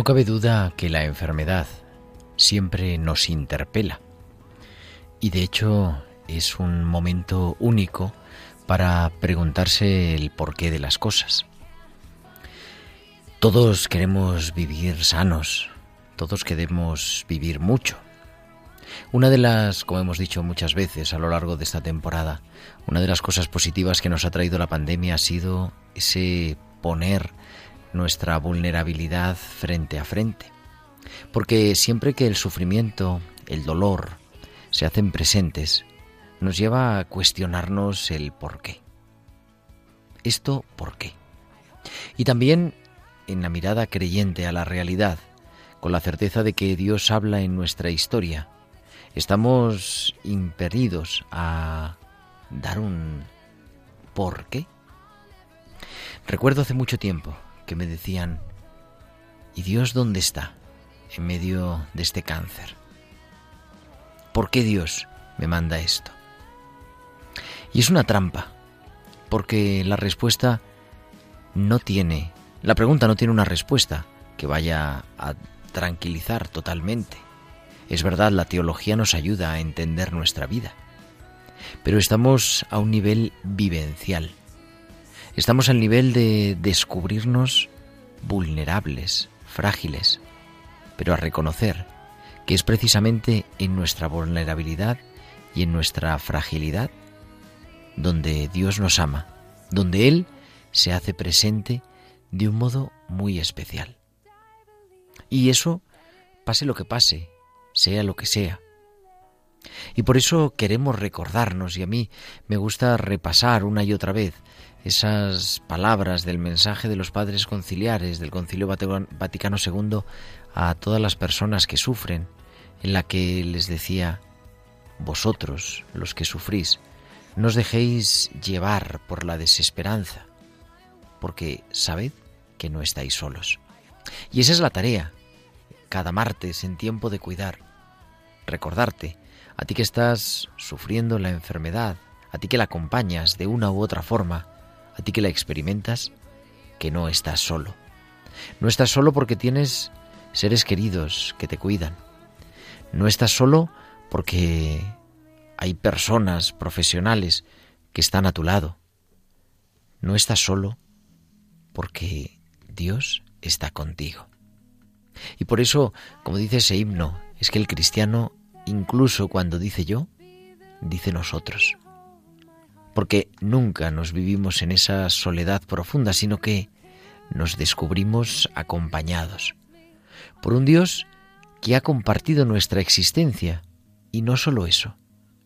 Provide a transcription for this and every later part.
No cabe duda que la enfermedad siempre nos interpela. Y de hecho es un momento único para preguntarse el porqué de las cosas. Todos queremos vivir sanos, todos queremos vivir mucho. Una de las, como hemos dicho muchas veces a lo largo de esta temporada, una de las cosas positivas que nos ha traído la pandemia ha sido ese poner nuestra vulnerabilidad frente a frente. Porque siempre que el sufrimiento, el dolor, se hacen presentes, nos lleva a cuestionarnos el por qué. ¿Esto por qué? Y también en la mirada creyente a la realidad, con la certeza de que Dios habla en nuestra historia, estamos impedidos a dar un por qué. Recuerdo hace mucho tiempo que me decían, ¿y Dios dónde está en medio de este cáncer? ¿Por qué Dios me manda esto? Y es una trampa, porque la respuesta no tiene, la pregunta no tiene una respuesta que vaya a tranquilizar totalmente. Es verdad, la teología nos ayuda a entender nuestra vida, pero estamos a un nivel vivencial. Estamos al nivel de descubrirnos vulnerables, frágiles, pero a reconocer que es precisamente en nuestra vulnerabilidad y en nuestra fragilidad donde Dios nos ama, donde Él se hace presente de un modo muy especial. Y eso, pase lo que pase, sea lo que sea. Y por eso queremos recordarnos, y a mí me gusta repasar una y otra vez esas palabras del mensaje de los padres conciliares del Concilio Vaticano II a todas las personas que sufren, en la que les decía, vosotros, los que sufrís, no os dejéis llevar por la desesperanza, porque sabed que no estáis solos. Y esa es la tarea, cada martes en tiempo de cuidar, recordarte, a ti que estás sufriendo la enfermedad, a ti que la acompañas de una u otra forma, a ti que la experimentas, que no estás solo. No estás solo porque tienes seres queridos que te cuidan. No estás solo porque hay personas profesionales que están a tu lado. No estás solo porque Dios está contigo. Y por eso, como dice ese himno, es que el cristiano, incluso cuando dice yo, dice nosotros. Porque nunca nos vivimos en esa soledad profunda, sino que nos descubrimos acompañados por un Dios que ha compartido nuestra existencia y no solo eso,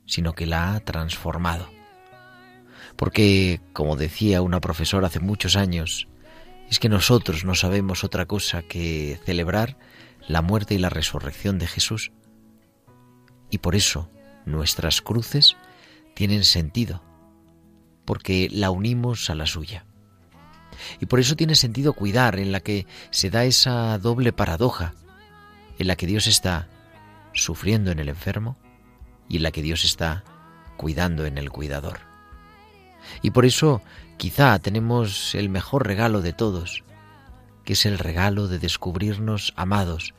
sino que la ha transformado. Porque, como decía una profesora hace muchos años, es que nosotros no sabemos otra cosa que celebrar la muerte y la resurrección de Jesús. Y por eso nuestras cruces tienen sentido, porque la unimos a la suya. Y por eso tiene sentido cuidar, en la que se da esa doble paradoja, en la que Dios está sufriendo en el enfermo y en la que Dios está cuidando en el cuidador. Y por eso quizá tenemos el mejor regalo de todos, que es el regalo de descubrirnos amados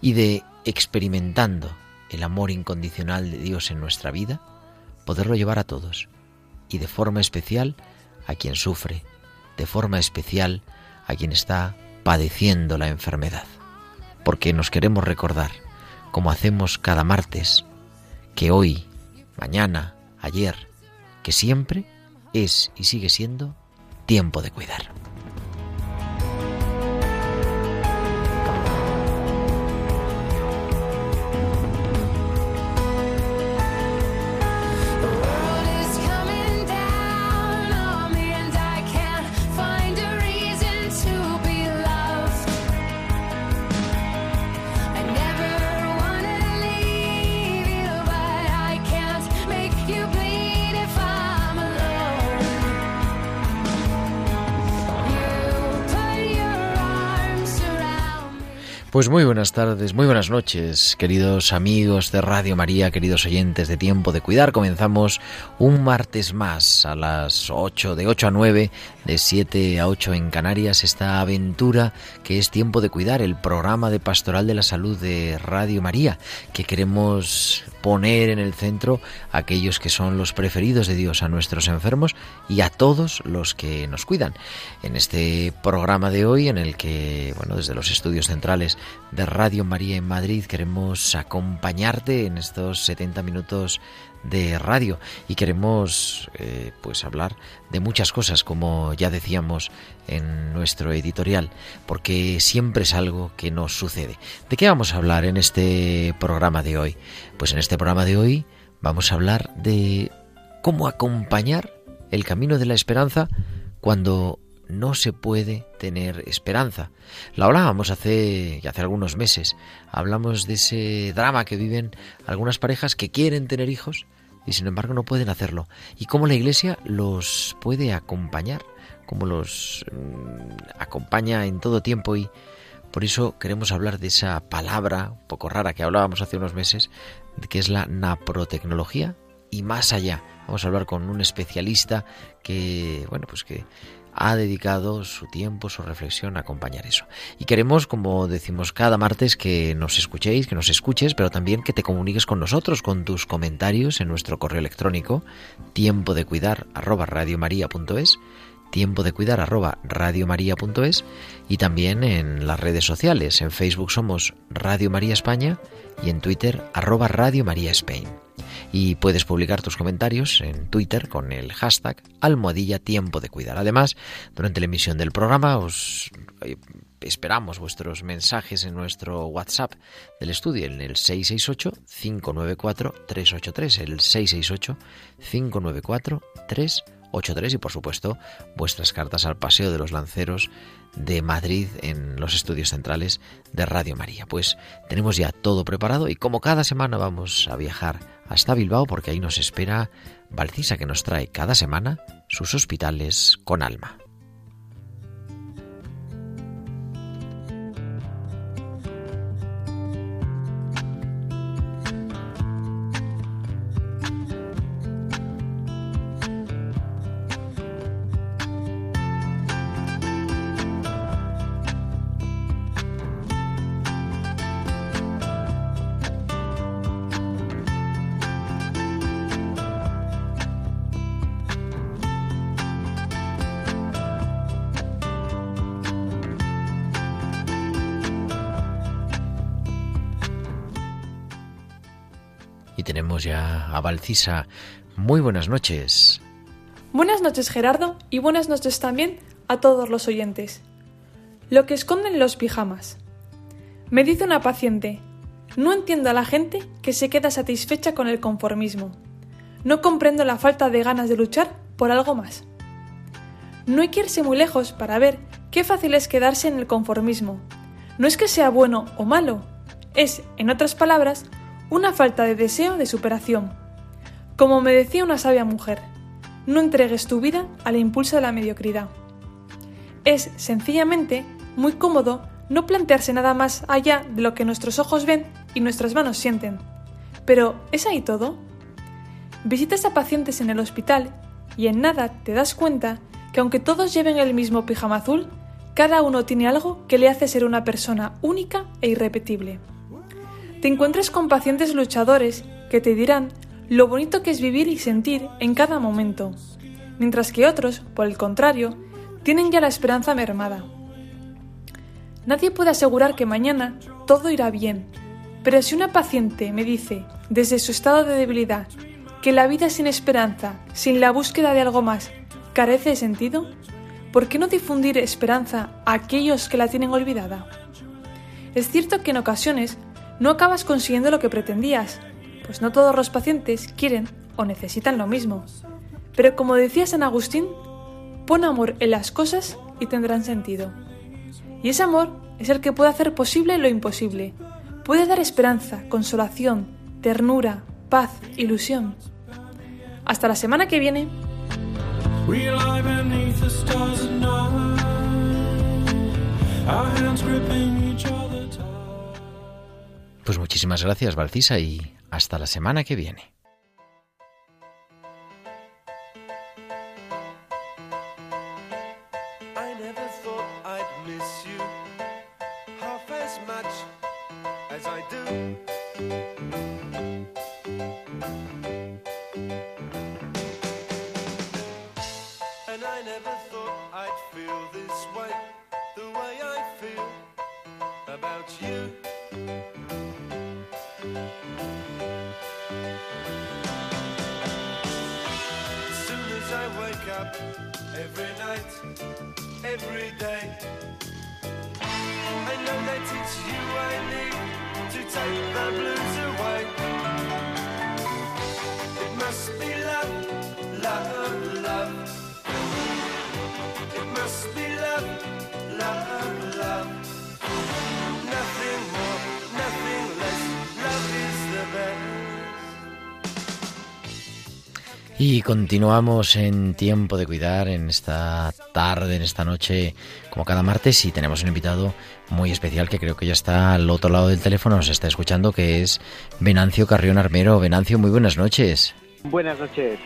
y de experimentando el amor incondicional de Dios en nuestra vida, poderlo llevar a todos y de forma especial a quien sufre, de forma especial a quien está padeciendo la enfermedad. Porque nos queremos recordar, como hacemos cada martes, que hoy, mañana, ayer, que siempre es y sigue siendo tiempo de cuidar. Pues muy buenas tardes, muy buenas noches, queridos amigos de Radio María, queridos oyentes de Tiempo de Cuidar. Comenzamos un martes más a las 8, de 8 a 9, de 7 a 8 en Canarias, esta aventura que es Tiempo de Cuidar, el programa de Pastoral de la Salud de Radio María, que queremos poner en el centro aquellos que son los preferidos de Dios, a nuestros enfermos y a todos los que nos cuidan. En este programa de hoy, en el que, bueno, desde los estudios centrales de Radio María en Madrid queremos acompañarte en estos 70 minutos de radio y queremos eh, pues hablar de muchas cosas como ya decíamos en nuestro editorial porque siempre es algo que nos sucede ¿de qué vamos a hablar en este programa de hoy? pues en este programa de hoy vamos a hablar de cómo acompañar el camino de la esperanza cuando no se puede tener esperanza. La hablábamos hace, hace algunos meses. Hablamos de ese drama que viven algunas parejas que quieren tener hijos y sin embargo no pueden hacerlo. Y cómo la Iglesia los puede acompañar, cómo los mm, acompaña en todo tiempo y por eso queremos hablar de esa palabra un poco rara que hablábamos hace unos meses, que es la naprotecnología y más allá. Vamos a hablar con un especialista que, bueno, pues que ha dedicado su tiempo, su reflexión a acompañar eso. Y queremos, como decimos cada martes, que nos escuchéis, que nos escuches, pero también que te comuniques con nosotros, con tus comentarios en nuestro correo electrónico, tiempo de cuidar arroba tiempo de cuidar y también en las redes sociales. En Facebook somos Radio María España y en Twitter arroba Radio María Spain. Y puedes publicar tus comentarios en Twitter con el hashtag almohadilla tiempo de cuidar. Además, durante la emisión del programa os eh, esperamos vuestros mensajes en nuestro WhatsApp del estudio en el 668-594-383, el 668-594-383 y por supuesto vuestras cartas al Paseo de los Lanceros de Madrid en los estudios centrales de Radio María. Pues tenemos ya todo preparado y como cada semana vamos a viajar hasta Bilbao porque ahí nos espera Valcisa que nos trae cada semana sus hospitales con alma. Tenemos ya a Valcisa. Muy buenas noches. Buenas noches Gerardo y buenas noches también a todos los oyentes. Lo que esconden los pijamas. Me dice una paciente, no entiendo a la gente que se queda satisfecha con el conformismo. No comprendo la falta de ganas de luchar por algo más. No hay que irse muy lejos para ver qué fácil es quedarse en el conformismo. No es que sea bueno o malo, es, en otras palabras, una falta de deseo de superación. Como me decía una sabia mujer, no entregues tu vida al impulso de la mediocridad. Es sencillamente muy cómodo no plantearse nada más allá de lo que nuestros ojos ven y nuestras manos sienten. Pero, ¿es ahí todo? Visitas a pacientes en el hospital y en nada te das cuenta que aunque todos lleven el mismo pijama azul, cada uno tiene algo que le hace ser una persona única e irrepetible. Te encuentras con pacientes luchadores que te dirán lo bonito que es vivir y sentir en cada momento, mientras que otros, por el contrario, tienen ya la esperanza mermada. Nadie puede asegurar que mañana todo irá bien, pero si una paciente me dice, desde su estado de debilidad, que la vida sin esperanza, sin la búsqueda de algo más, carece de sentido, ¿por qué no difundir esperanza a aquellos que la tienen olvidada? Es cierto que en ocasiones no acabas consiguiendo lo que pretendías, pues no todos los pacientes quieren o necesitan lo mismo. Pero como decía San Agustín, pon amor en las cosas y tendrán sentido. Y ese amor es el que puede hacer posible lo imposible. Puede dar esperanza, consolación, ternura, paz, ilusión. Hasta la semana que viene. Pues muchísimas gracias, Valcisa, y hasta la semana que viene. every night, every day. I know that it's you I need to take the blues away. It must be love, love, love. It must be love, love, love. Nothing more. Y continuamos en Tiempo de Cuidar en esta tarde, en esta noche, como cada martes, y tenemos un invitado muy especial que creo que ya está al otro lado del teléfono, nos está escuchando, que es Venancio Carrión Armero. Venancio, muy buenas noches. Buenas noches.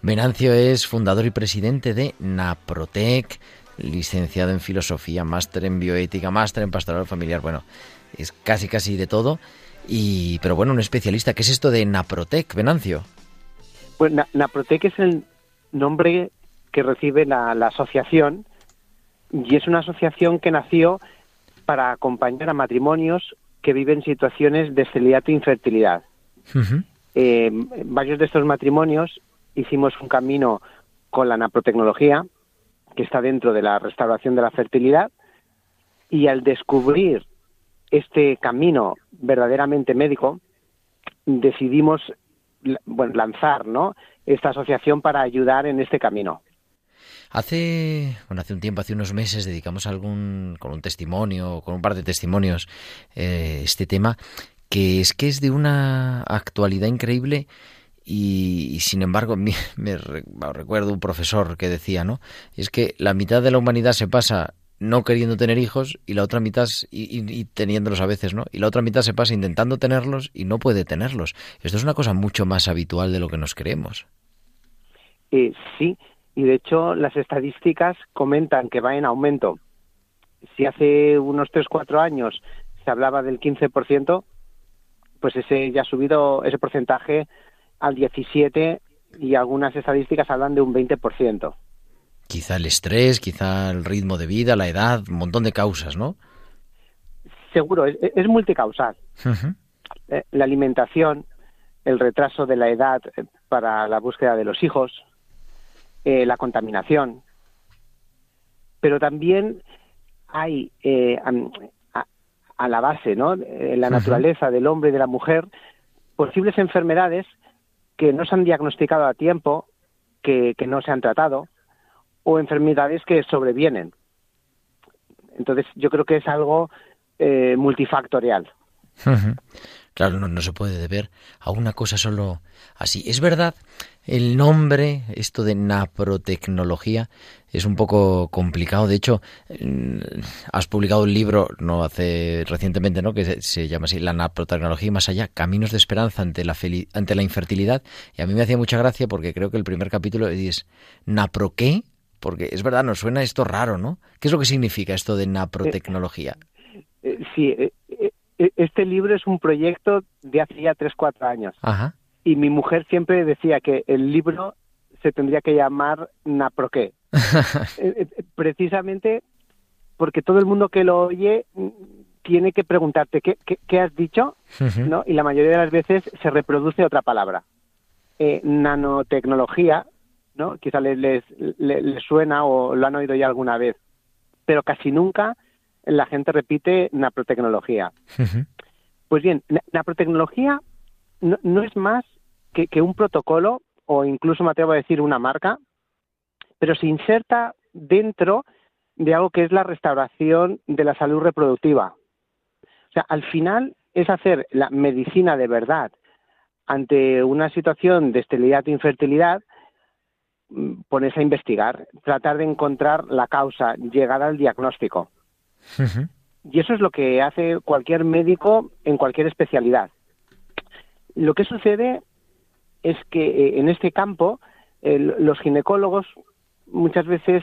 Venancio es fundador y presidente de Naprotec, licenciado en filosofía, máster en bioética, máster en pastoral familiar, bueno, es casi casi de todo. Y, pero bueno, un especialista, ¿qué es esto de Naprotec, Venancio? Pues Naprotec es el nombre que recibe la, asociación y es una asociación que nació para acompañar a matrimonios que viven situaciones de celiato e infertilidad. Eh, varios de estos matrimonios hicimos un camino con la naprotecnología, que está dentro de la restauración de la fertilidad, y al descubrir este camino verdaderamente médico, decidimos bueno, lanzar ¿no? esta asociación para ayudar en este camino. Hace, bueno, hace un tiempo, hace unos meses, dedicamos algún, con un testimonio, con un par de testimonios, eh, este tema, que es que es de una actualidad increíble y, sin embargo me, me, recuerdo un profesor que decía, ¿no? Es que la mitad de la humanidad se pasa no queriendo tener hijos y la otra mitad y, teniéndolos a veces, ¿no? Y la otra mitad se pasa intentando tenerlos y no puede tenerlos. Esto es una cosa mucho más habitual de lo que nos creemos. Eh, sí, y de hecho las estadísticas comentan que va en aumento. Si hace unos 3 4 años se hablaba del 15%, pues ese ya ha subido ese porcentaje al 17 y algunas estadísticas hablan de un 20%. Quizá el estrés, quizá el ritmo de vida, la edad, un montón de causas, ¿no? Seguro, es, multicausal. Eh, la alimentación, el retraso de la edad eh, para la búsqueda de los hijos, eh, la contaminación, pero también hay a, la base, ¿no? En la naturaleza del hombre y de la mujer, posibles enfermedades que no se han diagnosticado a tiempo, que no se han tratado, o enfermedades que sobrevienen. Entonces, yo creo que es algo eh, multifactorial. Claro, no, se puede deber a una cosa solo así. Es verdad, el nombre, esto de naprotecnología, es un poco complicado. De hecho, mm, has publicado un libro, no hace recientemente, ¿no? Que se, llama así, La naprotecnología y más allá, Caminos de esperanza ante la, ante la infertilidad. Y a mí me hacía mucha gracia porque creo que el primer capítulo es ¿napro qué? Porque es verdad, nos suena esto raro, ¿no? ¿Qué es lo que significa esto de naprotecnología? Eh, sí, eh, eh, este libro es un proyecto de hace ya 3-4 años. Ajá. Y mi mujer siempre decía que el libro se tendría que llamar Naproqué. Precisamente porque todo el mundo que lo oye tiene que preguntarte qué, qué, has dicho, ¿no? Y la mayoría de las veces se reproduce otra palabra. nanotecnología, ¿no? Quizá les, les, suena o lo han oído ya alguna vez, pero casi nunca la gente repite naprotecnología. Pues bien, naprotecnología no, no es más que, que, un protocolo o incluso me atrevo a decir una marca, pero se inserta dentro de algo que es la restauración de la salud reproductiva. O sea, al final es hacer la medicina de verdad ante una situación de esterilidad e infertilidad ponerse a investigar, tratar de encontrar la causa, llegar al diagnóstico. Y eso es lo que hace cualquier médico en cualquier especialidad. Lo que sucede es que eh, en este campo los ginecólogos muchas veces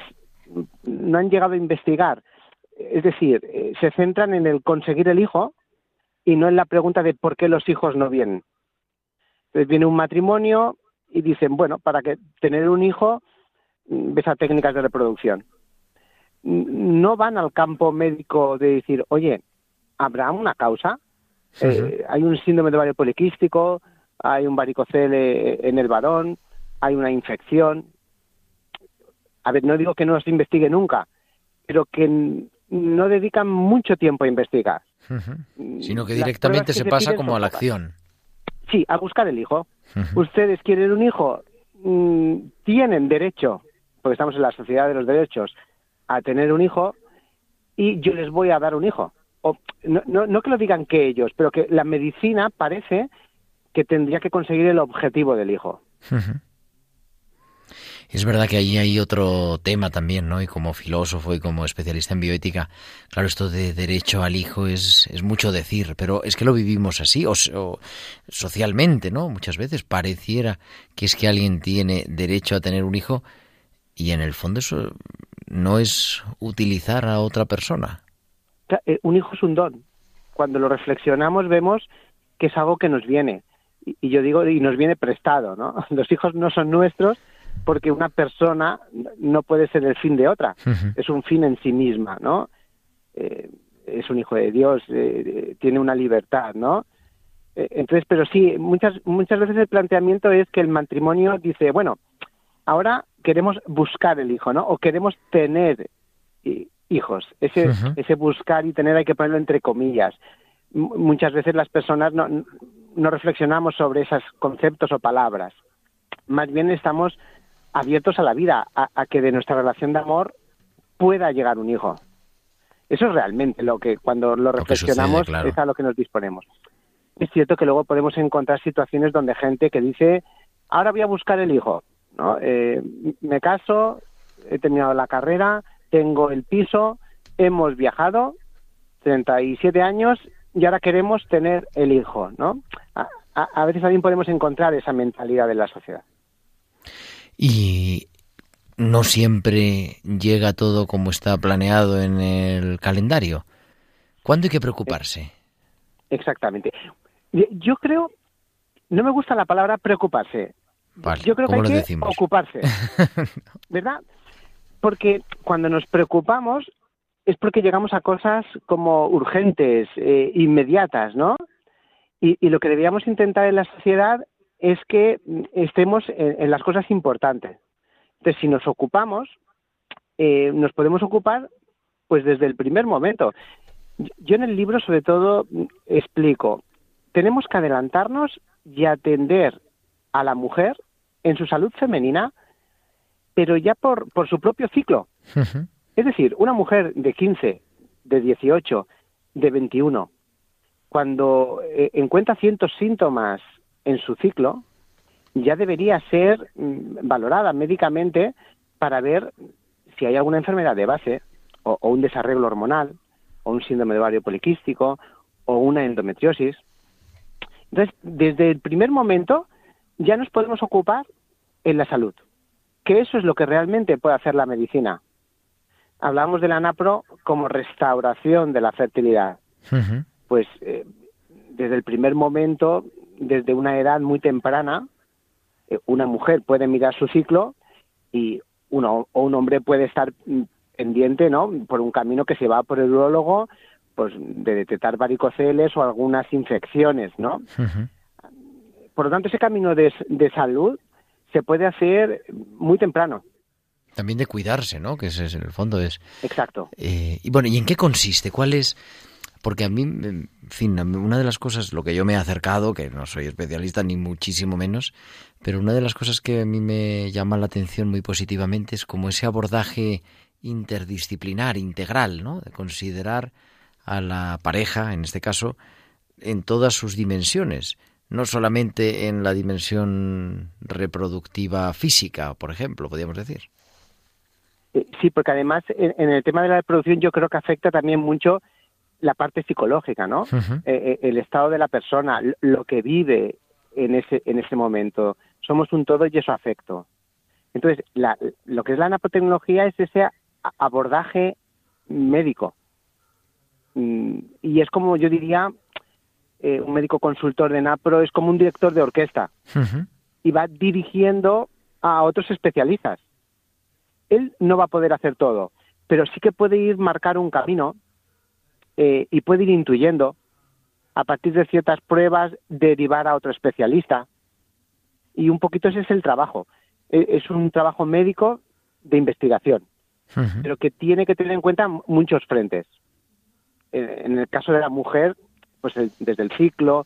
no han llegado a investigar. Es decir, eh, se centran en el conseguir el hijo y no en la pregunta de por qué los hijos no vienen. Entonces viene un matrimonio, y dicen, bueno, para que tener un hijo, mm, ves a técnicas de reproducción. No van al campo médico de decir, oye, ¿habrá una causa? Eh, hay un síndrome de ovario poliquístico, hay un varicocele en el varón, hay una infección. A ver, no digo que no se investigue nunca, pero que no dedican mucho tiempo a investigar. Sino que directamente se, pasa como a la acción. Sí, a buscar el hijo. Ustedes quieren un hijo, mm, tienen derecho, porque estamos en la sociedad de los derechos, a tener un hijo y yo les voy a dar un hijo. O, no, no, que lo digan que ellos, pero que la medicina parece que tendría que conseguir el objetivo del hijo. Es verdad que ahí hay otro tema también, ¿no? Y como filósofo y como especialista en bioética, claro, esto de derecho al hijo es, es mucho decir, pero es que lo vivimos así, o, socialmente, ¿no? Muchas veces pareciera que es que alguien tiene derecho a tener un hijo y en el fondo eso no es utilizar a otra persona. Eh, un hijo es un don. Cuando lo reflexionamos vemos que es algo que nos viene. Y yo digo, y nos viene prestado, ¿no? Los hijos no son nuestros, porque una persona no puede ser el fin de otra, es un fin en sí misma, ¿no? Eh, es un hijo de Dios, eh, tiene una libertad, ¿no? Eh, entonces, pero sí, muchas, muchas veces el planteamiento es que el matrimonio dice, bueno, ahora queremos buscar el hijo, ¿no? O queremos tener hijos. Ese, ese buscar y tener hay que ponerlo entre comillas. muchas veces las personas no, no reflexionamos sobre esos conceptos o palabras. Más bien estamos abiertos a la vida, a, que de nuestra relación de amor pueda llegar un hijo. Eso es realmente lo que cuando lo reflexionamos es a lo que nos disponemos. Es cierto que luego podemos encontrar situaciones donde gente que dice, ahora voy a buscar el hijo, ¿no? Eh, me caso, he terminado la carrera, tengo el piso, hemos viajado, 37 años y ahora queremos tener el hijo, ¿no? a veces también podemos encontrar esa mentalidad de la sociedad y no siempre llega todo como está planeado en el calendario. ¿Cuándo hay que preocuparse? Exactamente. Yo creo, no me gusta la palabra preocuparse. Yo creo que hay que ocuparse. ¿Verdad? Porque cuando nos preocupamos es porque llegamos a cosas como urgentes, eh, inmediatas, ¿no? Y, y, lo que debíamos intentar en la sociedad es que estemos en, las cosas importantes. Entonces, si nos ocupamos, eh, nos podemos ocupar pues desde el primer momento. Yo en el libro sobre todo explico, tenemos que adelantarnos y atender a la mujer en su salud femenina, pero ya por, por su propio ciclo. Es decir, una mujer de 15, de 18, de 21, cuando eh, encuentra ciertos síntomas en su ciclo, ya debería ser mm, valorada médicamente para ver si hay alguna enfermedad de base o, un desarreglo hormonal o un síndrome de ovario poliquístico o una endometriosis. Entonces, desde el primer momento ya nos podemos ocupar en la salud. que eso es lo que realmente puede hacer la medicina. Hablamos de la napro como restauración de la fertilidad. Pues eh, desde el primer momento, desde una edad muy temprana, eh, una mujer puede mirar su ciclo y uno o un hombre puede estar mm, pendiente, ¿no? Por un camino que se va por el urólogo, pues de detectar varicoceles o algunas infecciones, ¿no? Por lo tanto, ese camino de, salud se puede hacer muy temprano. También de cuidarse, ¿no? Que ese es, en el fondo es. Exacto. Eh, y bueno, ¿y en qué consiste? ¿Cuál es? Porque a mí, fin, una de las cosas, lo que yo me he acercado, que no soy especialista ni muchísimo menos, pero una de las cosas que a mí me llama la atención muy positivamente es como ese abordaje interdisciplinar, integral, ¿no? De considerar a la pareja, en este caso, en todas sus dimensiones, no solamente en la dimensión reproductiva física, por ejemplo, podríamos decir. Eh, sí, porque además en, el tema de la reproducción yo creo que afecta también mucho la parte psicológica, ¿no? Eh, eh, el estado de la persona, lo que vive en ese, en ese momento. Somos un todo y eso afecto. Entonces, lo que es la nanotecnología es ese abordaje médico. Mm, y es como yo diría, eh, un médico consultor de NAPRO es como un director de orquesta y va dirigiendo a otros especialistas. Él no va a poder hacer todo, pero sí que puede ir marcar un camino eh, y puede ir intuyendo a partir de ciertas pruebas derivar a otro especialista. Y un poquito ese es el trabajo. E, es un trabajo médico de investigación, pero que tiene que tener en cuenta muchos frentes. En el caso de la mujer, pues desde el ciclo,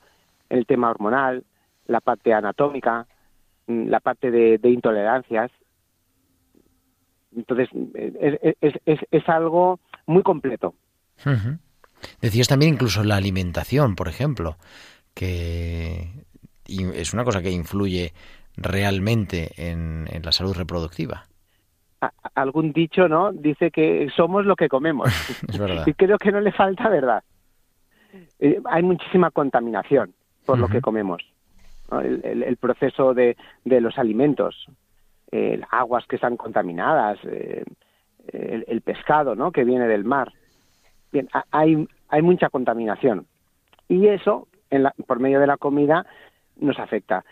el tema hormonal, la parte anatómica, mm, la parte de, intolerancias. Entonces, es, es, es, algo muy completo. Decías también incluso la alimentación, por ejemplo, que es una cosa que influye realmente en, la salud reproductiva. algún dicho, ¿no? Dice que somos lo que comemos. es verdad. Y creo que no le falta verdad. Eh, hay muchísima contaminación por lo que comemos. El, proceso de, los alimentos, eh, aguas que están contaminadas, eh, el, pescado, ¿no? Que viene del mar. Bien, hay, hay mucha contaminación. Y eso, por medio de la comida, nos afecta.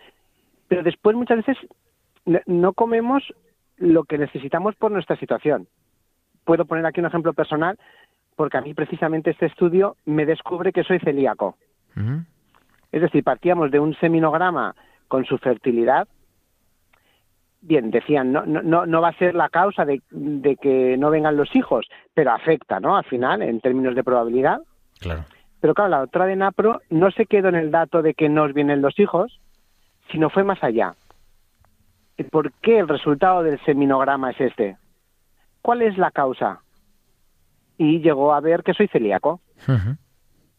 Pero después muchas veces no comemos lo que necesitamos por nuestra situación. Puedo poner aquí un ejemplo personal, porque a mí precisamente este estudio me descubre que soy celíaco. Es decir, partíamos de un seminograma con su fertilidad. Bien, decían, no, no, no va a ser la causa de, de que no vengan los hijos, pero afecta, ¿no? Al final, en términos de probabilidad. Claro. Pero claro, la doctora de NAPRO no se quedó en el dato de que nos vienen los hijos, sino fue más allá. ¿Por qué el resultado del seminograma es este? ¿Cuál es la causa? Y llegó a ver que soy celíaco.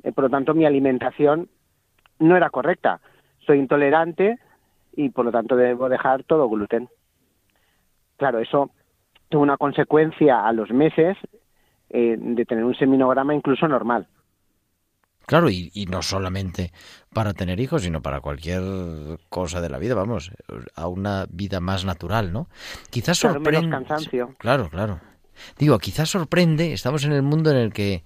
Eh, por lo tanto, mi alimentación no era correcta. Soy intolerante y por lo tanto debo dejar todo gluten. Claro, eso tuvo una consecuencia a los meses eh, de tener un seminograma incluso normal. Claro, y, no solamente para tener hijos, sino para cualquier cosa de la vida, vamos, a una vida más natural, ¿no? Quizás sorprende. cansancio. Claro, claro. Digo, quizás sorprende, estamos en el mundo en el que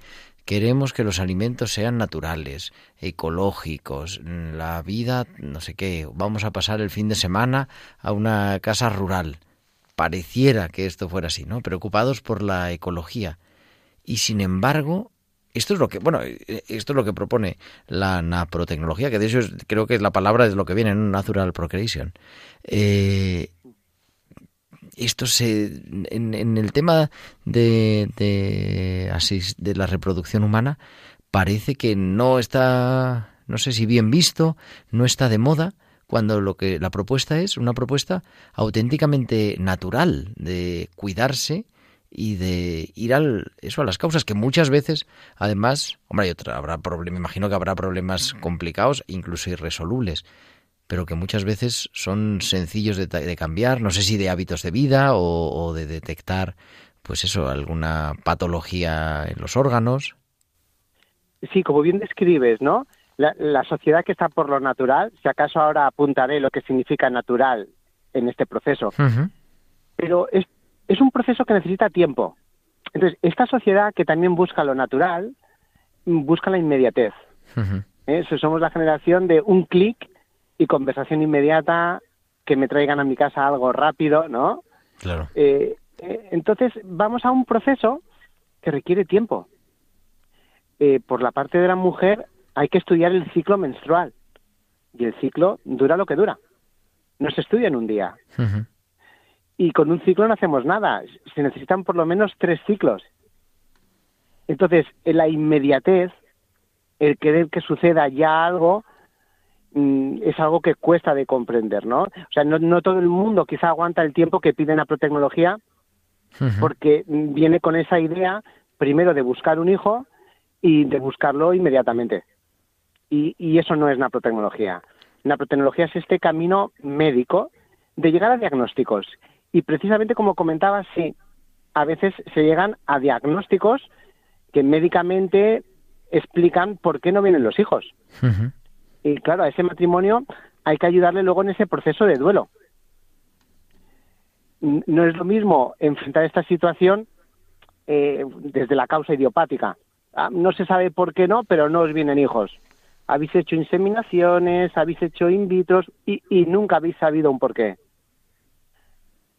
queremos que los alimentos sean naturales, ecológicos, la vida, no sé qué, vamos a pasar el fin de semana a una casa rural. Pareciera que esto fuera así, ¿no? Preocupados por la ecología. Y sin embargo, esto es lo que, bueno, esto es lo que propone la naprotecnología, que de hecho creo que la palabra es lo que viene en Natural Procreation. Eh, esto se, en, el tema de, de, de la reproducción humana parece que no está, no sé si bien visto, no está de moda, cuando lo que la propuesta es una propuesta auténticamente natural de cuidarse y de ir al eso a las causas que muchas veces además hombre hay otra habrá me imagino que habrá problemas complicados incluso irresolubles pero que muchas veces son sencillos de, cambiar no sé si de hábitos de vida o, de detectar pues eso alguna patología en los órganos sí como bien describes no la, sociedad que está por lo natural si acaso ahora apuntaré lo que significa natural en este proceso pero es, es un proceso que necesita tiempo. Entonces, esta sociedad que también busca lo natural, busca la inmediatez. ¿eh? So- Somos la generación de un clic y conversación inmediata, que me traigan a mi casa algo rápido, ¿no? Claro. Eh, eh, entonces, vamos a un proceso que requiere tiempo. Eh, por la parte de la mujer, hay que estudiar el ciclo menstrual. Y el ciclo dura lo que dura. No se estudia en un día. Y con un ciclo no hacemos nada. Se necesitan por lo menos tres ciclos. Entonces, en la inmediatez, el querer que suceda ya algo, es algo que cuesta de comprender, ¿no? O sea, no, no todo el mundo quizá aguanta el tiempo que pide la protecnología porque mm, viene con esa idea, primero, de buscar un hijo y de buscarlo inmediatamente. Y, y eso no es naprotecnología. Naprotecnología es este camino médico de llegar a diagnósticos. Y precisamente como comentaba, sí, a veces se llegan a diagnósticos que médicamente explican por qué no vienen los hijos. Ujú. Y claro, a ese matrimonio hay que ayudarle luego en ese proceso de duelo. No es lo mismo enfrentar esta situación eh, desde la causa idiopática. Ah, no se sabe por qué no, pero no os vienen hijos. Habéis hecho inseminaciones, habéis hecho in vitro y, y nunca habéis sabido un porqué.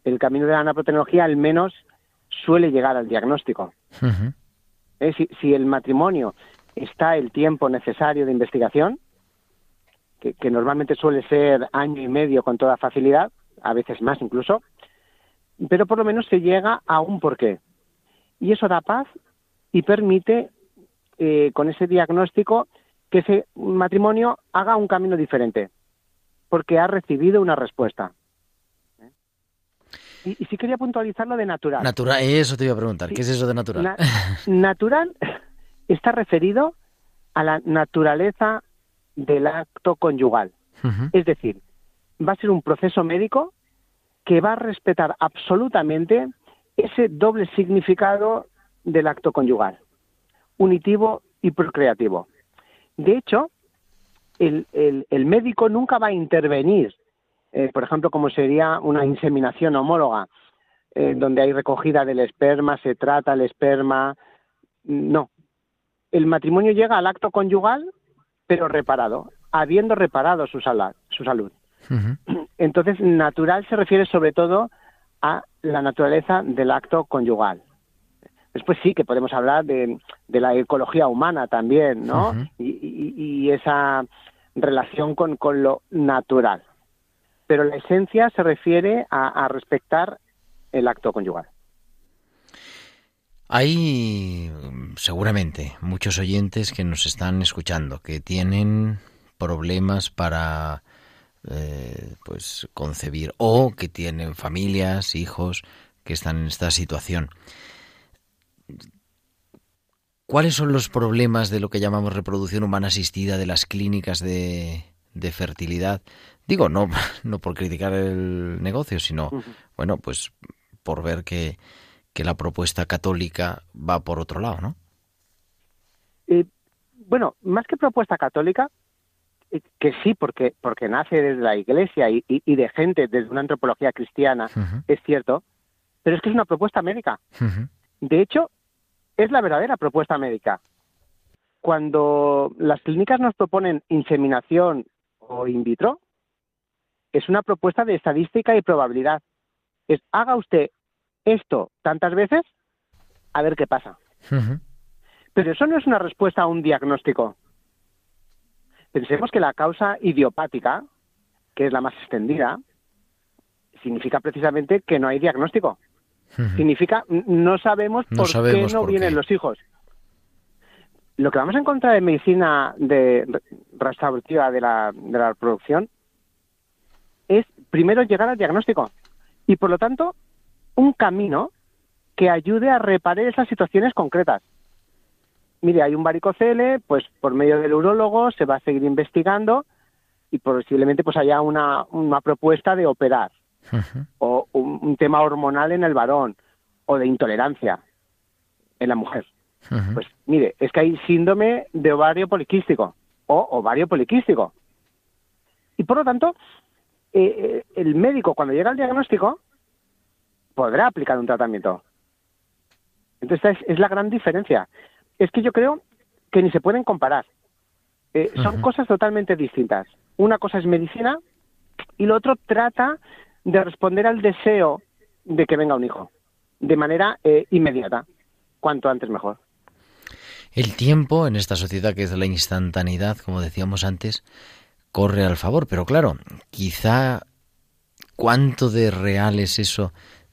El camino de la naprotecnología al menos suele llegar al diagnóstico. ¿eh? si el matrimonio está el tiempo necesario de investigación, que, que normalmente suele ser año y medio con toda facilidad, a veces más incluso, pero por lo menos se llega a un porqué. Y eso da paz y permite, eh, con ese diagnóstico, que ese matrimonio haga un camino diferente, porque ha recibido una respuesta. ¿eh? Y, y sí quería puntualizar lo de natural. Natural, eso te iba a preguntar. Sí. ¿Qué es eso de natural? Na- natural está referido a la naturaleza del acto conyugal. Es decir, va a ser un proceso médico que va a respetar absolutamente ese doble significado del acto conyugal, unitivo y procreativo. De hecho, el, el- el médico nunca va a intervenir, eh, por ejemplo, como sería una inseminación homóloga, eh, donde hay recogida del esperma, se trata el esperma. No. El matrimonio llega al acto conyugal, pero reparado, habiendo reparado su, sala- su salud. Entonces, natural se refiere sobre todo a la naturaleza del acto conyugal. Después sí que podemos hablar de, de la ecología humana también, ¿no? Y, y- y esa relación con, con lo natural. Pero la esencia se refiere a, a respetar el acto conyugal. Hay seguramente muchos oyentes que nos están escuchando que tienen problemas para eh, pues concebir o que tienen familias, hijos que están en esta situación. ¿Cuáles son los problemas de lo que llamamos reproducción humana asistida de las clínicas de, de fertilidad? Digo, no, no por criticar el negocio, sino, bueno, pues por ver que, que la propuesta católica va por otro lado, ¿no? Eh, bueno, más que propuesta católica, eh, que sí, porque, porque nace desde la Iglesia y, y- y de gente desde una antropología cristiana, es cierto, pero es que es una propuesta médica. De hecho, es la verdadera propuesta médica. Cuando las clínicas nos proponen inseminación o in vitro, es una propuesta de estadística y probabilidad. Es haga usted esto tantas veces, a ver qué pasa. Pero eso no es una respuesta a un diagnóstico. Pensemos que la causa idiopática, que es la más extendida, significa precisamente que no hay diagnóstico. Significa no sabemos No por sabemos qué no por vienen qué. los hijos. Lo que vamos a encontrar en medicina de re- restaurativa de la, de la reproducción es primero llegar al diagnóstico y por lo tanto un camino que ayude a reparar esas situaciones concretas. Mire, hay un varicocele, pues por medio del urólogo se va a seguir investigando y posiblemente pues haya una, una propuesta de operar o un, un tema hormonal en el varón o de intolerancia en la mujer. Pues mire, es que hay síndrome de ovario poliquístico o ovario poliquístico. Y por lo tanto, eh, eh, el médico cuando llega al diagnóstico podrá aplicar un tratamiento. Entonces, es, es la gran diferencia. Es que yo creo que ni se pueden comparar. Eh, son cosas totalmente distintas. Una cosa es medicina y lo otro trata de responder al deseo de que venga un hijo de manera eh, inmediata. Cuanto antes mejor. El tiempo en esta sociedad que es la instantaneidad, como decíamos antes, corre al favor. Pero claro, quizá cuánto de real es eso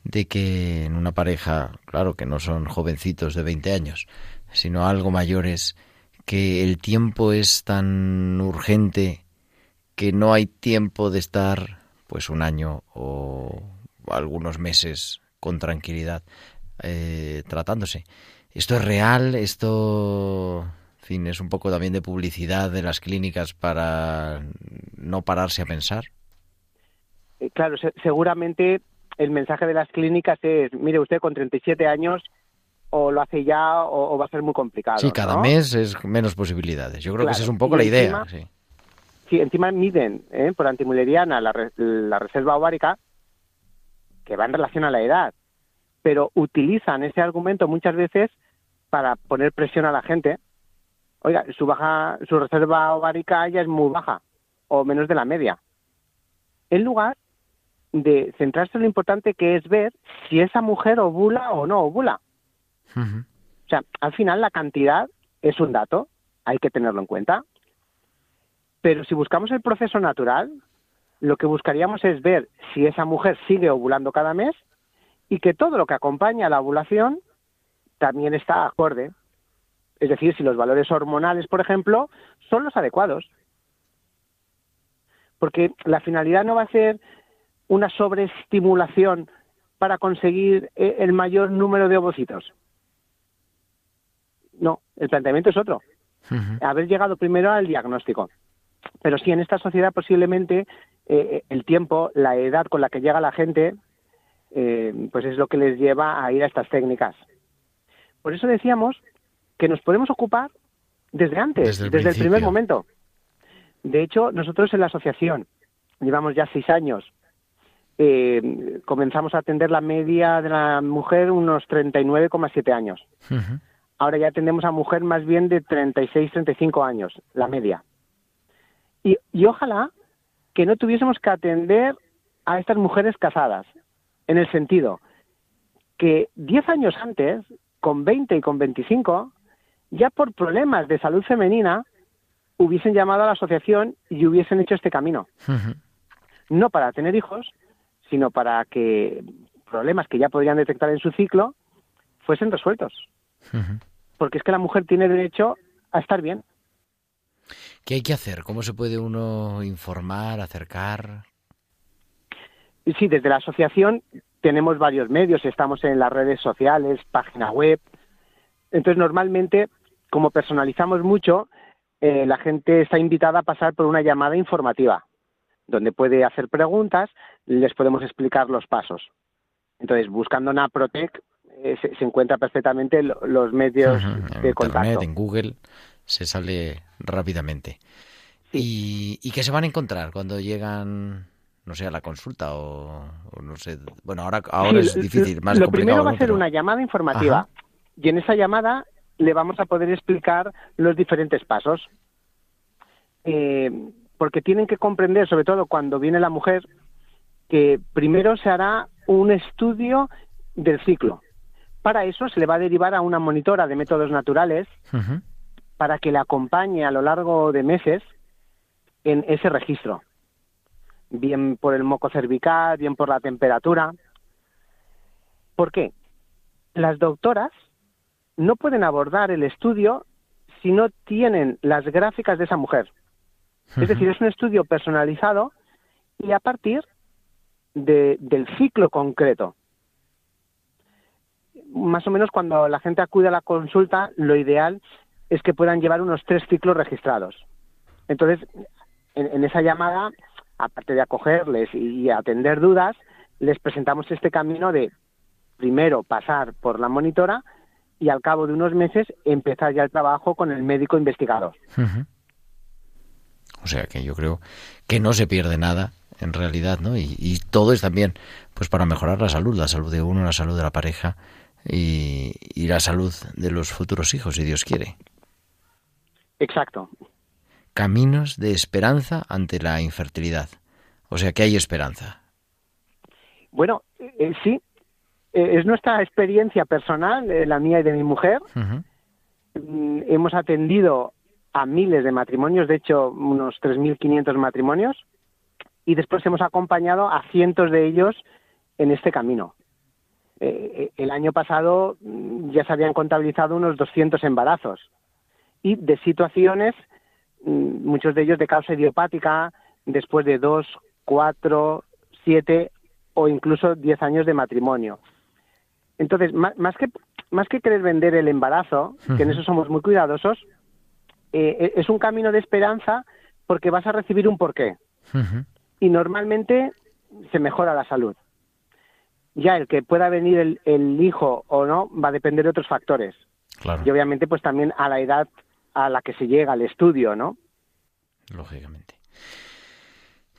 de que en una pareja, claro que no son jovencitos de 20 años, sino algo mayores, que el tiempo es tan urgente que no hay tiempo de estar pues un año o algunos meses con tranquilidad eh, tratándose. ¿Esto es real? ¿Esto, fin, es un poco también de publicidad de las clínicas para no pararse a pensar? Eh, claro, se- seguramente el mensaje de las clínicas es, mire usted, con 37 años o lo hace ya o, o va a ser muy complicado. Sí, cada ¿no? mes es menos posibilidades. Yo creo que esa es un poco y la idea. sí. Sí, encima miden ¿eh? por antimuleriana la, re- la reserva ovárica, que va en relación a la edad, pero utilizan ese argumento muchas veces para poner presión a la gente. Oiga, su baja, su reserva ovárica ya es muy baja o menos de la media. En lugar de centrarse en lo importante que es ver si esa mujer ovula o no ovula. O sea, al final la cantidad es un dato, hay que tenerlo en cuenta. Pero si buscamos el proceso natural, lo que buscaríamos es ver si esa mujer sigue ovulando cada mes y que todo lo que acompaña a la ovulación también está acorde. Es decir, si los valores hormonales, por ejemplo, son los adecuados. Porque la finalidad no va a ser una sobreestimulación para conseguir eh, el mayor número de ovocitos. No, el planteamiento es otro. Haber llegado primero al diagnóstico. Pero sí, en esta sociedad posiblemente eh, el tiempo, la edad con la que llega la gente, eh, pues es lo que les lleva a ir a estas técnicas. Por eso decíamos que nos podemos ocupar desde antes, Desde el desde el primer momento. De hecho, nosotros en la asociación llevamos ya seis años. Eh, comenzamos a atender la media de la mujer unos 39,7 años. Ujú. Ahora ya atendemos a mujer más bien de 36, 35 años, la media. Y, y ojalá que no tuviésemos que atender a estas mujeres casadas, en el sentido que 10 años antes, con 20 y con 25, ya por problemas de salud femenina, hubiesen llamado a la asociación y hubiesen hecho este camino. No para tener hijos, sino para que problemas que ya podrían detectar en su ciclo fuesen resueltos porque es que la mujer tiene derecho a estar bien. ¿Qué hay que hacer? ¿Cómo se puede uno informar, acercar? Sí, desde la asociación tenemos varios medios, estamos en las redes sociales, página web. Entonces, normalmente, como personalizamos mucho, eh, la gente está invitada a pasar por una llamada informativa, donde puede hacer preguntas, les podemos explicar los pasos. Entonces, buscando Naprotec, eh, se, se encuentra perfectamente lo- los medios Ujú. En de Internet, contacto. en Google, se sale rápidamente. ¿Y, ¿Y qué se van a encontrar cuando llegan, no sé, a la consulta o, o no sé? Bueno, ahora, ahora Sí, es difícil, más Lo complicado. primero va a ser Pero- una llamada informativa Ajá. y en esa llamada le vamos a poder explicar los diferentes pasos. Eh, porque tienen que comprender, sobre todo cuando viene la mujer, que primero se hará un estudio del ciclo. Para eso se le va a derivar a una monitora de métodos naturales para que le acompañe a lo largo de meses en ese registro. Bien por el moco cervical, bien por la temperatura. ¿Por qué? Las doctoras no pueden abordar el estudio si no tienen las gráficas de esa mujer. Es decir, es un estudio personalizado y a partir de- del ciclo concreto. Más o menos cuando la gente acude a la consulta, lo ideal es que puedan llevar unos tres ciclos registrados. Entonces, en, en esa llamada, aparte de acogerles y atender dudas, les presentamos este camino de primero pasar por la monitora y al cabo de unos meses empezar ya el trabajo con el médico investigador. O sea que yo creo que no se pierde nada en realidad, ¿no? Y, y, todo es también, pues para mejorar la salud, la salud de uno, la salud de la pareja y, y la salud de los futuros hijos, si Dios quiere. Exacto. Caminos de esperanza ante la infertilidad. O sea que hay esperanza. Bueno, eh, sí, eh, es nuestra experiencia personal, eh, la mía y de mi mujer. Mm, Hemos atendido a miles de matrimonios, de hecho, unos 3.500 matrimonios, y después hemos acompañado a cientos de ellos en este camino. Eh, eh, el año pasado mm, ya se habían contabilizado unos 200 embarazos y de situaciones, mm, muchos de ellos de causa idiopática, después de dos, cuatro, siete o incluso diez años de matrimonio. Entonces, má- más que más que querer vender el embarazo, que en eso somos muy cuidadosos, eh, es un camino de esperanza porque vas a recibir un porqué y normalmente se mejora la salud. Ya el que pueda venir el, el hijo o no va a depender de otros factores Claro, y obviamente pues también a la edad a la que se llega al estudio, ¿no? lógicamente.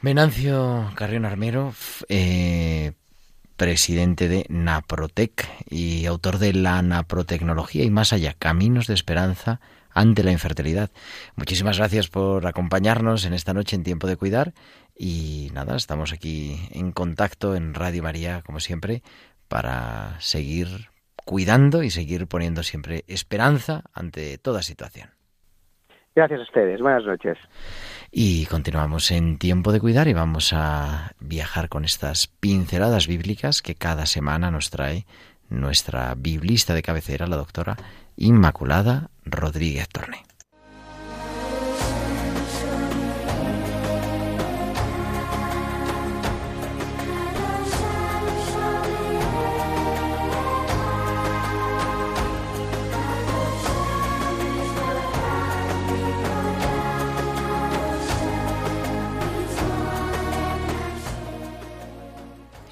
Venancio Carrión Armero, eh, presidente de Naprotec y autor de la naprotecnología y más allá, Caminos de Esperanza ante la infertilidad. Muchísimas gracias por acompañarnos en esta noche en Tiempo de Cuidar y nada, estamos aquí en contacto en Radio María, como siempre, para seguir cuidando y seguir poniendo siempre esperanza ante toda situación. Gracias a ustedes. Buenas noches. Y continuamos en tiempo de cuidar y vamos a viajar con estas pinceladas bíblicas que cada semana nos trae nuestra biblista de cabecera, la doctora Inmaculada Rodríguez Torné.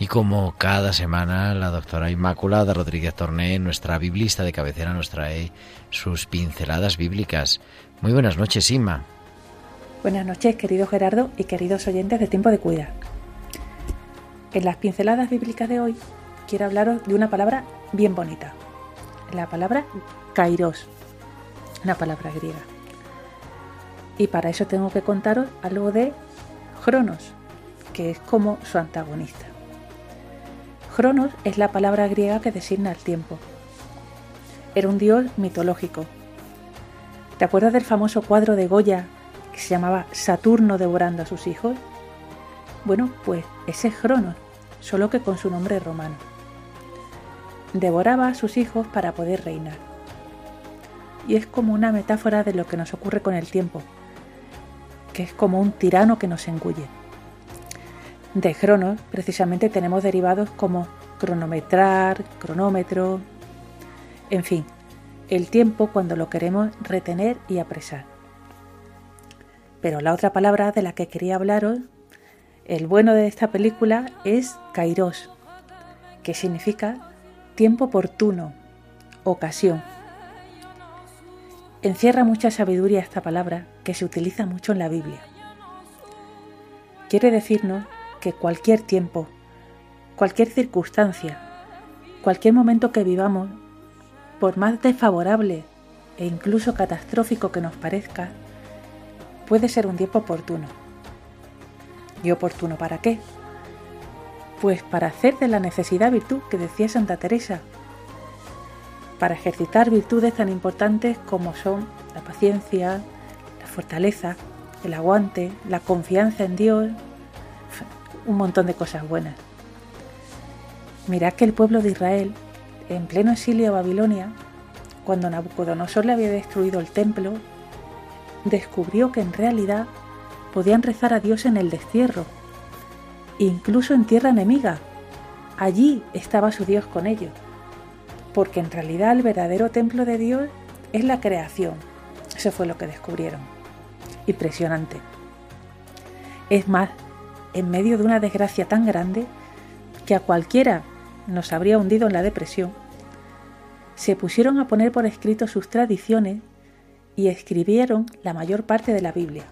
Y como cada semana la doctora Inmaculada Rodríguez Torné, nuestra biblista de cabecera, nos trae sus pinceladas bíblicas. Muy buenas noches, Inma. Buenas noches, querido Gerardo y queridos oyentes de Tiempo de Cuidar. En las pinceladas bíblicas de hoy quiero hablaros de una palabra bien bonita. La palabra kairos, una palabra griega. Y para eso tengo que contaros algo de Cronos, que es como su antagonista. Cronos es la palabra griega que designa el tiempo. Era un dios mitológico. ¿Te acuerdas del famoso cuadro de Goya que se llamaba Saturno devorando a sus hijos? Bueno, pues ese es Cronos, solo que con su nombre romano. Devoraba a sus hijos para poder reinar. Y es como una metáfora de lo que nos ocurre con el tiempo, que es como un tirano que nos engulle. De Cronos, precisamente tenemos derivados como cronometrar, cronómetro, en fin, el tiempo cuando lo queremos retener y apresar. Pero la otra palabra de la que quería hablaros, el bueno de esta película es kairos, que significa tiempo oportuno, ocasión. Encierra mucha sabiduría esta palabra que se utiliza mucho en la Biblia. Quiere decirnos que cualquier tiempo, cualquier circunstancia, cualquier momento que vivamos, por más desfavorable e incluso catastrófico que nos parezca, puede ser un tiempo oportuno. ¿Y oportuno para qué? Pues para hacer de la necesidad virtud que decía Santa Teresa, para ejercitar virtudes tan importantes como son la paciencia, la fortaleza, el aguante, la confianza en Dios, un montón de cosas buenas. Mirad que el pueblo de Israel, en pleno exilio a Babilonia, cuando Nabucodonosor le había destruido el templo, descubrió que en realidad podían rezar a Dios en el destierro, incluso en tierra enemiga. Allí estaba su Dios con ellos, porque en realidad el verdadero templo de Dios es la creación. Eso fue lo que descubrieron. Impresionante. Es más, en medio de una desgracia tan grande que a cualquiera nos habría hundido en la depresión, se pusieron a poner por escrito sus tradiciones y escribieron la mayor parte de la Biblia.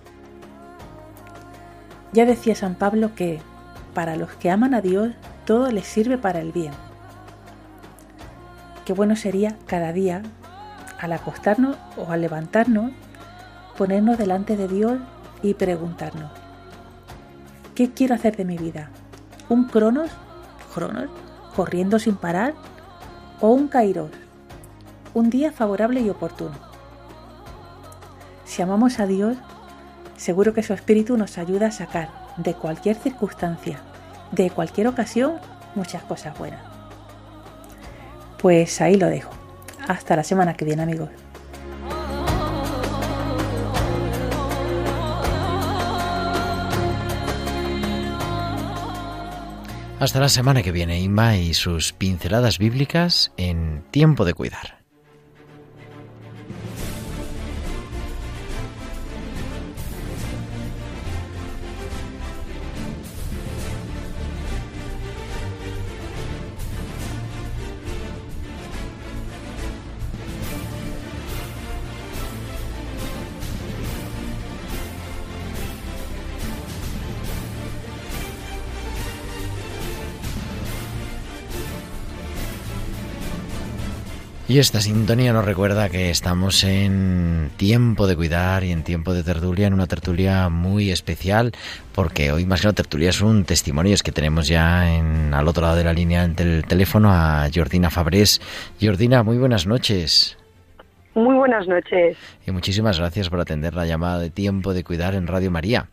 Ya decía San Pablo que para los que aman a Dios todo les sirve para el bien. Qué bueno sería cada día, al acostarnos o al levantarnos, ponernos delante de Dios y preguntarnos, ¿qué quiero hacer de mi vida? ¿Un cronos? ¿Cronos? ¿Corriendo sin parar? ¿O un kairos? Un día favorable y oportuno. Si amamos a Dios, seguro que su espíritu nos ayuda a sacar de cualquier circunstancia, de cualquier ocasión, muchas cosas buenas. Pues ahí lo dejo. Hasta la semana que viene amigos. Hasta la semana que viene, Inma y sus pinceladas bíblicas en Tiempo de Cuidar. Y esta sintonía nos recuerda que estamos en tiempo de cuidar y en tiempo de tertulia, en una tertulia muy especial, porque hoy más que una tertulia es un testimonio, es que tenemos ya en, al otro lado de la línea del teléfono a Jordina Fabrés. Jordina, muy buenas noches. Muy buenas noches. Y muchísimas gracias por atender la llamada de tiempo de cuidar en Radio María.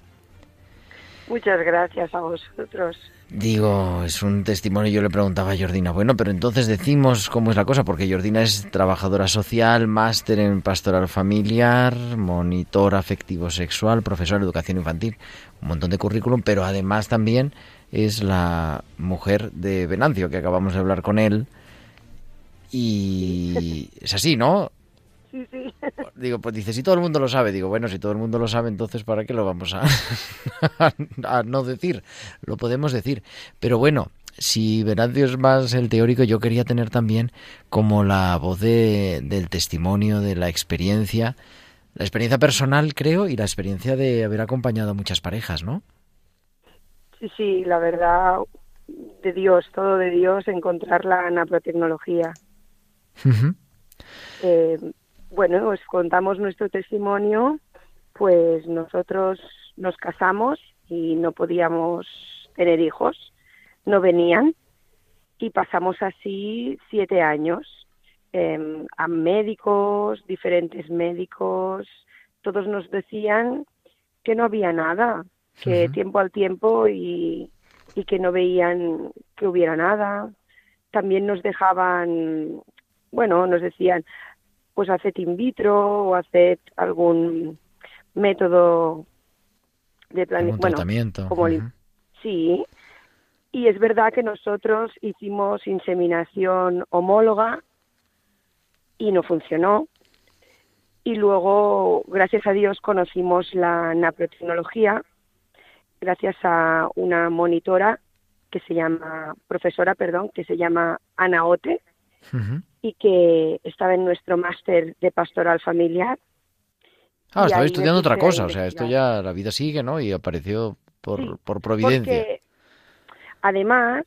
Muchas gracias a vosotros. Digo, es un testimonio. Yo le preguntaba a Jordina, bueno, pero entonces decimos cómo es la cosa, porque Jordina es trabajadora social, máster en pastoral familiar, monitor afectivo sexual, profesor de educación infantil, un montón de currículum, pero además también es la mujer de Venancio, que acabamos de hablar con él. Y es así, ¿no? Sí, sí. Digo, pues dice, si todo el mundo lo sabe, digo, bueno, si todo el mundo lo sabe, entonces ¿para qué lo vamos a, a no decir? Lo podemos decir. Pero bueno, si Venancio es más el teórico, yo quería tener también como la voz de, del testimonio, de la experiencia, la experiencia personal, creo, y la experiencia de haber acompañado a muchas parejas, ¿no? Sí, sí, la verdad, de Dios, todo de Dios, encontrar la naprotecnología. eh, bueno, os contamos nuestro testimonio, pues nosotros nos casamos y no podíamos tener hijos, no venían y pasamos así siete años eh, a médicos, diferentes médicos, todos nos decían que no había nada, que tiempo al tiempo y, y que no veían que hubiera nada. También nos dejaban, bueno, nos decían, pues haced in vitro o haced algún método de Algún planificación. Bueno, tratamiento. como. Sí, y es verdad que nosotros hicimos inseminación homóloga y no funcionó. Y luego, gracias a Dios, conocimos la naprotecnología gracias a una monitora que se llama, profesora, perdón, que se llama Ana Ote Ujú. Y que estaba en nuestro máster de pastoral familiar. Ah, estaba estudiando otra cosa, o sea, esto ya la vida sigue, ¿no? Y apareció por, Sí, por providencia. Porque además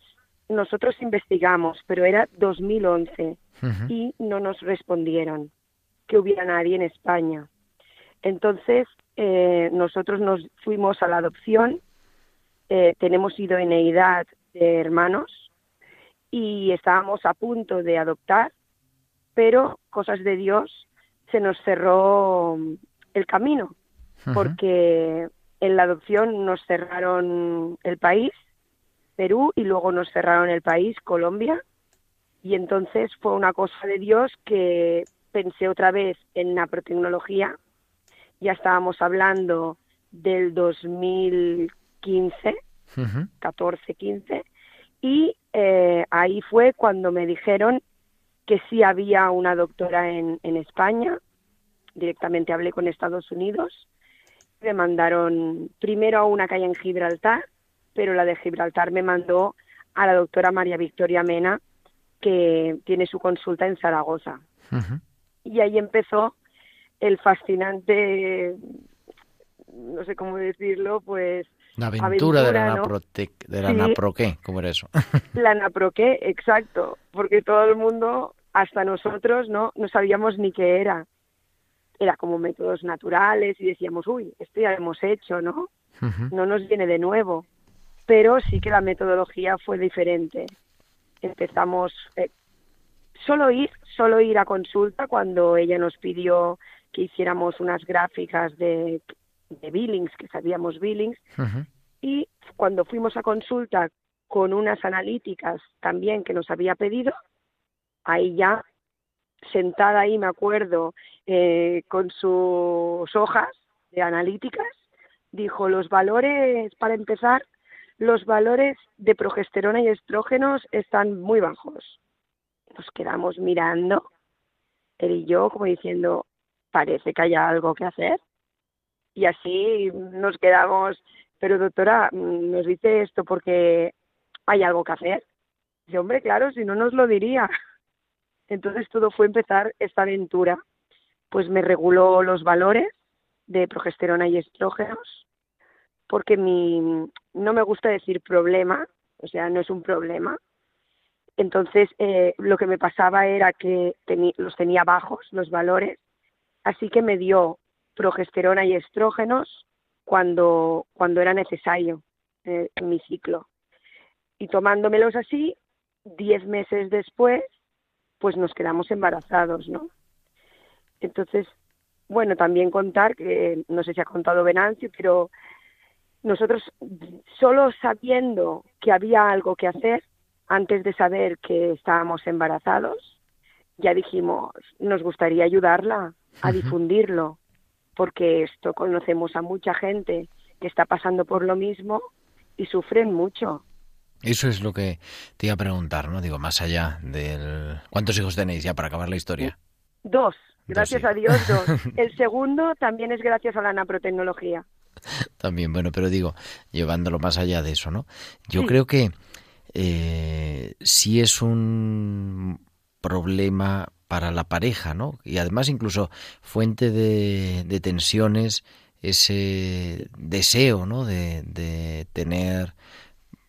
nosotros investigamos, pero era 2011 Ujú. y no nos respondieron que hubiera nadie en España. Entonces eh, nosotros nos fuimos a la adopción, eh, tenemos idoneidad de hermanos y estábamos a punto de adoptar, pero cosas de Dios se nos cerró el camino porque en la adopción nos cerraron el país, Perú, y luego nos cerraron el país, Colombia, y entonces fue una cosa de Dios que pensé otra vez en la protecnología, ya estábamos hablando del 2015, Ujú. 14-15, y eh, ahí fue cuando me dijeron que sí había una doctora en, en España, directamente hablé con Estados Unidos, me mandaron primero a una calle en Gibraltar, pero la de Gibraltar me mandó a la doctora María Victoria Mena, que tiene su consulta en Zaragoza. Y ahí empezó el fascinante, no sé cómo decirlo, pues La aventura, de la, ¿no? Naprotec, de la Sí. Naproqué, ¿cómo era eso? La naproqué, exacto, porque todo el mundo, hasta nosotros, no, no sabíamos ni qué era. Era como métodos naturales y decíamos, uy, esto ya lo hemos hecho, ¿no? No nos viene de nuevo. Pero sí que la metodología fue diferente. Empezamos eh, solo ir, solo ir a consulta cuando ella nos pidió que hiciéramos unas gráficas de, de billings, que sabíamos billings, y cuando fuimos a consulta con unas analíticas también que nos había pedido, ahí ya, sentada ahí, me acuerdo, eh, con sus hojas de analíticas, dijo, los valores, para empezar, los valores de progesterona y estrógenos están muy bajos. Nos quedamos mirando, él y yo, como diciendo, parece que haya algo que hacer. Y así nos quedamos, pero doctora, nos dice esto porque hay algo que hacer. Dice, hombre, claro, si no nos lo diría. Entonces todo fue empezar esta aventura. Pues me reguló los valores de progesterona y estrógenos, porque mi, no me gusta decir problema, o sea, no es un problema. Entonces, eh, lo que me pasaba era que los tenía bajos los valores, así que me dio progesterona y estrógenos cuando, cuando era necesario eh, en mi ciclo. Y tomándomelos así, diez meses después, pues nos quedamos embarazados, ¿no? Entonces, bueno, también contar que, no sé si ha contado Venancio, pero nosotros solo sabiendo que había algo que hacer, antes de saber que estábamos embarazados, ya dijimos, nos gustaría ayudarla a difundirlo, porque esto conocemos a mucha gente que está pasando por lo mismo y sufren mucho. Eso es lo que te iba a preguntar, ¿no? Digo, más allá del... ¿Cuántos hijos tenéis ya para acabar la historia? Dos, Dos gracias a Dios, dos. El segundo también es gracias a la naprotecnología. También, bueno, pero digo, llevándolo más allá de eso, ¿no? Yo Sí. creo que eh, sí es un problema para la pareja, ¿no? Y además incluso fuente de, de tensiones ese deseo, ¿no? De, de tener,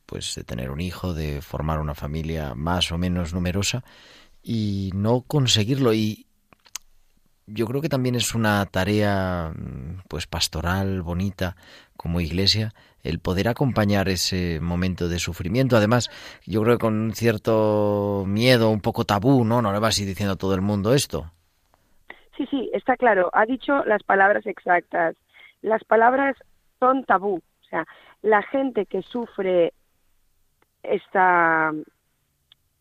pues, de tener un hijo, de formar una familia más o menos numerosa y no conseguirlo. Y yo creo que también es una tarea pues pastoral bonita como iglesia el poder acompañar ese momento de sufrimiento además yo creo que con un cierto miedo un poco tabú no no le vas a ir diciendo a todo el mundo esto Sí, sí, está claro. Ha dicho las palabras exactas. Las palabras son tabú. O sea, la gente que sufre esta,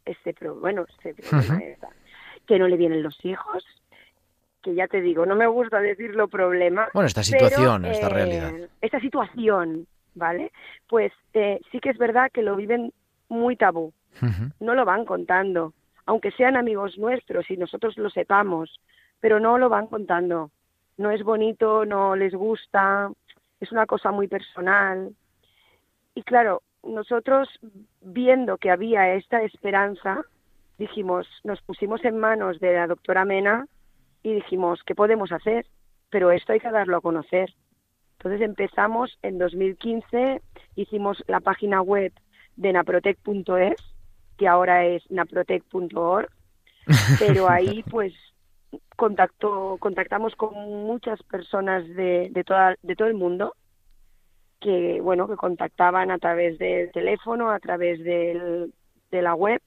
este, bueno, este problema, Ujú. esta, que no le vienen los hijos, que ya te digo, no me gusta decirlo problema. bueno esta pero, situación esta eh, realidad Esta situación, ¿vale? Pues eh, sí que es verdad que lo viven muy tabú no lo van contando, aunque sean amigos nuestros y nosotros lo sepamos, pero no lo van contando. No es bonito, no les gusta, es una cosa muy personal. Y claro, nosotros viendo que había esta esperanza, dijimos, nos pusimos en manos de la doctora Mena y dijimos, ¿qué podemos hacer? Pero esto hay que darlo a conocer. Entonces empezamos en 2015, hicimos la página web de naprotec.es, que ahora es naprotec.org, pero ahí pues contactó, contactamos con muchas personas de, de, toda, de todo el mundo que bueno que contactaban a través del teléfono, a través del, de la web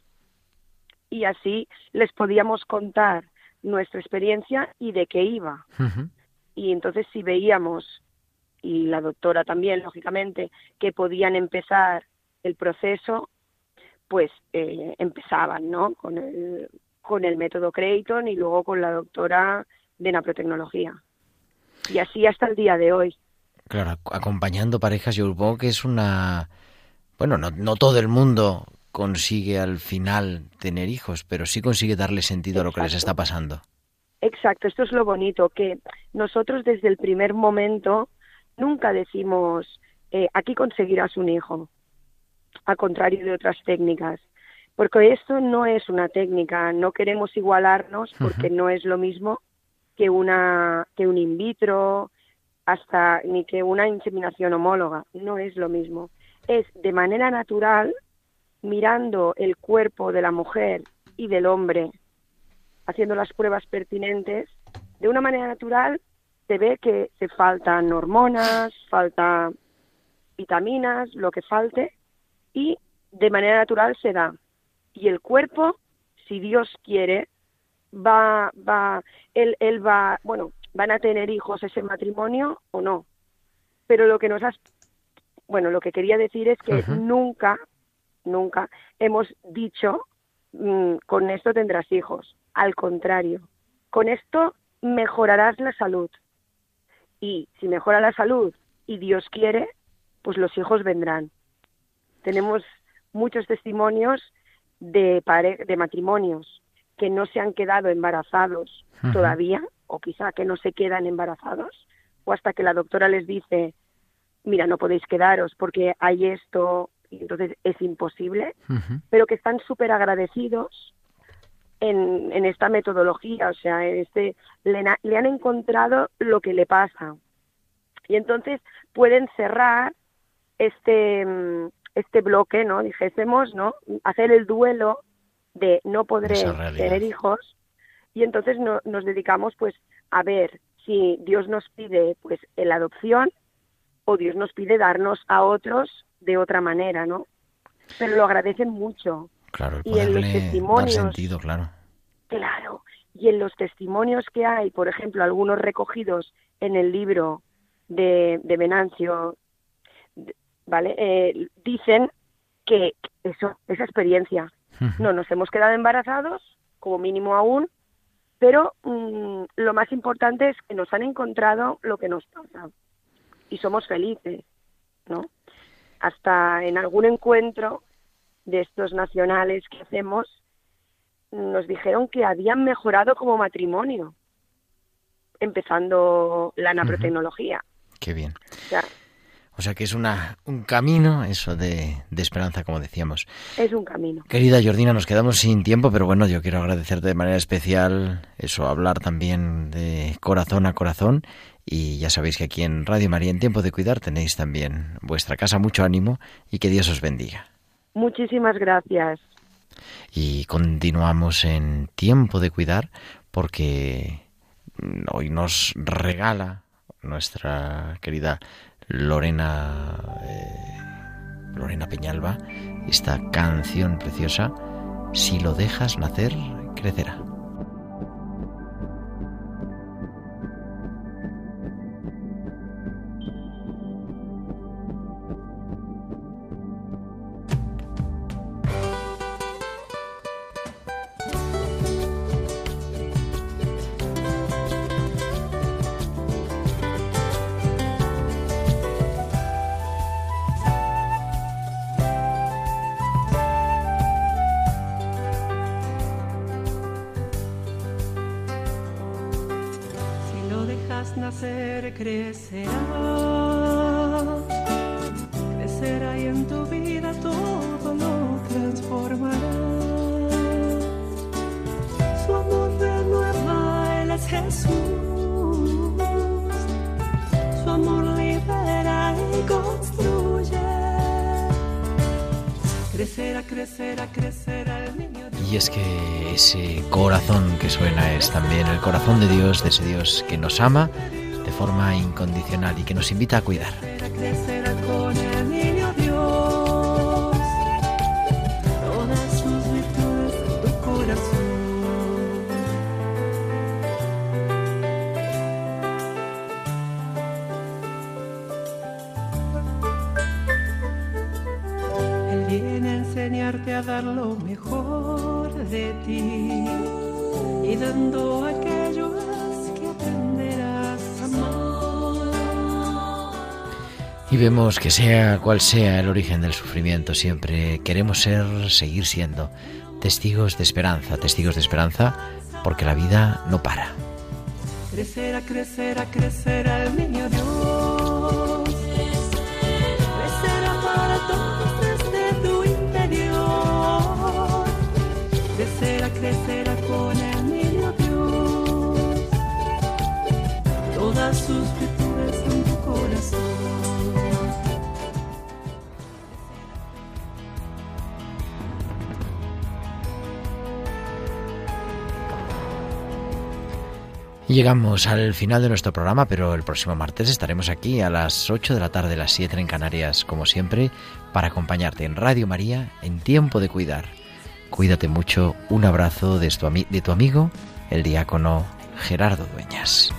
y así les podíamos contar nuestra experiencia y de qué iba. Y entonces si veíamos, y la doctora también, lógicamente, que podían empezar el proceso, pues eh, empezaban, ¿no? Con el, con el método Creighton y luego con la doctora de naprotecnología. Y así hasta el día de hoy. Claro, ac- acompañando parejas, yo supongo que es una... Bueno, no, no todo el mundo consigue al final tener hijos, pero sí consigue darle sentido a lo que les está pasando. Exacto, esto es lo bonito, que nosotros desde el primer momento nunca decimos, eh, aquí conseguirás un hijo, al contrario de otras técnicas, porque esto no es una técnica, no queremos igualarnos porque no es lo mismo que una que un in vitro, hasta ni que una inseminación homóloga, no es lo mismo. Es de manera natural, mirando el cuerpo de la mujer y del hombre, haciendo las pruebas pertinentes, de una manera natural se ve que se faltan hormonas, falta vitaminas, lo que falte, y de manera natural se da. Y el cuerpo, si Dios quiere, va, va, él, él va, bueno, van a tener hijos ese matrimonio o no. Pero lo que nos has, bueno, lo que quería decir es que nunca, nunca hemos dicho mm, con esto tendrás hijos. Al contrario, con esto mejorarás la salud. Y si mejora la salud y Dios quiere, pues los hijos vendrán. Tenemos muchos testimonios de, de matrimonios que no se han quedado embarazados todavía, o quizá que no se quedan embarazados, o hasta que la doctora les dice, mira, no podéis quedaros porque hay esto, y entonces es imposible, pero que están súper agradecidos en, en, esta metodología, o sea, este, le, le han encontrado lo que le pasa. Y entonces pueden cerrar este, mm, este bloque, ¿no? Dijésemos, ¿no? Hacer el duelo de no podré tener hijos y entonces nos dedicamos pues a ver si Dios nos pide pues la adopción o Dios nos pide darnos a otros de otra manera, ¿no? Pero lo agradecen mucho. Claro, y en los testimonios, sentido, claro. Claro, y en los testimonios que hay, por ejemplo, algunos recogidos en el libro de, de Venancio, ¿vale? Eh, dicen que eso, esa experiencia, no nos hemos quedado embarazados, como mínimo aún, pero mm, lo más importante es que nos han encontrado lo que nos pasa y somos felices, ¿no? Hasta en algún encuentro de estos nacionales que hacemos, nos dijeron que habían mejorado como matrimonio, empezando la naprotecnología. Qué bien. O sea que es una, un camino, eso de, de, esperanza, como decíamos. Es un camino. Querida Jordina, nos quedamos sin tiempo, pero bueno, yo quiero agradecerte de manera especial eso, hablar también de corazón a corazón. Y ya sabéis que aquí en Radio María, en Tiempo de Cuidar, tenéis también vuestra casa, mucho ánimo y que Dios os bendiga. Muchísimas gracias. Y continuamos en Tiempo de Cuidar porque hoy nos regala nuestra querida Lorena, eh, Lorena Peñalba, esta canción preciosa, Si lo dejas nacer, crecerá. De ese Dios que nos ama de forma incondicional y que nos invita a cuidar. Y vemos que sea cual sea el origen del sufrimiento, siempre queremos ser, seguir siendo testigos de esperanza, testigos de esperanza, porque la vida no para. Crecerá, crecerá, crecerá niño. Llegamos al final de nuestro programa, pero el próximo martes estaremos aquí a las 8 de la tarde, las 7 en Canarias, como siempre, para acompañarte en Radio María en Tiempo de Cuidar. Cuídate mucho, un abrazo de de tu amigo, el diácono Gerardo Dueñas.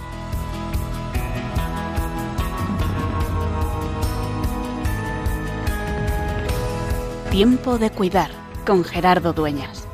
Tiempo de cuidar con Gerardo Dueñas.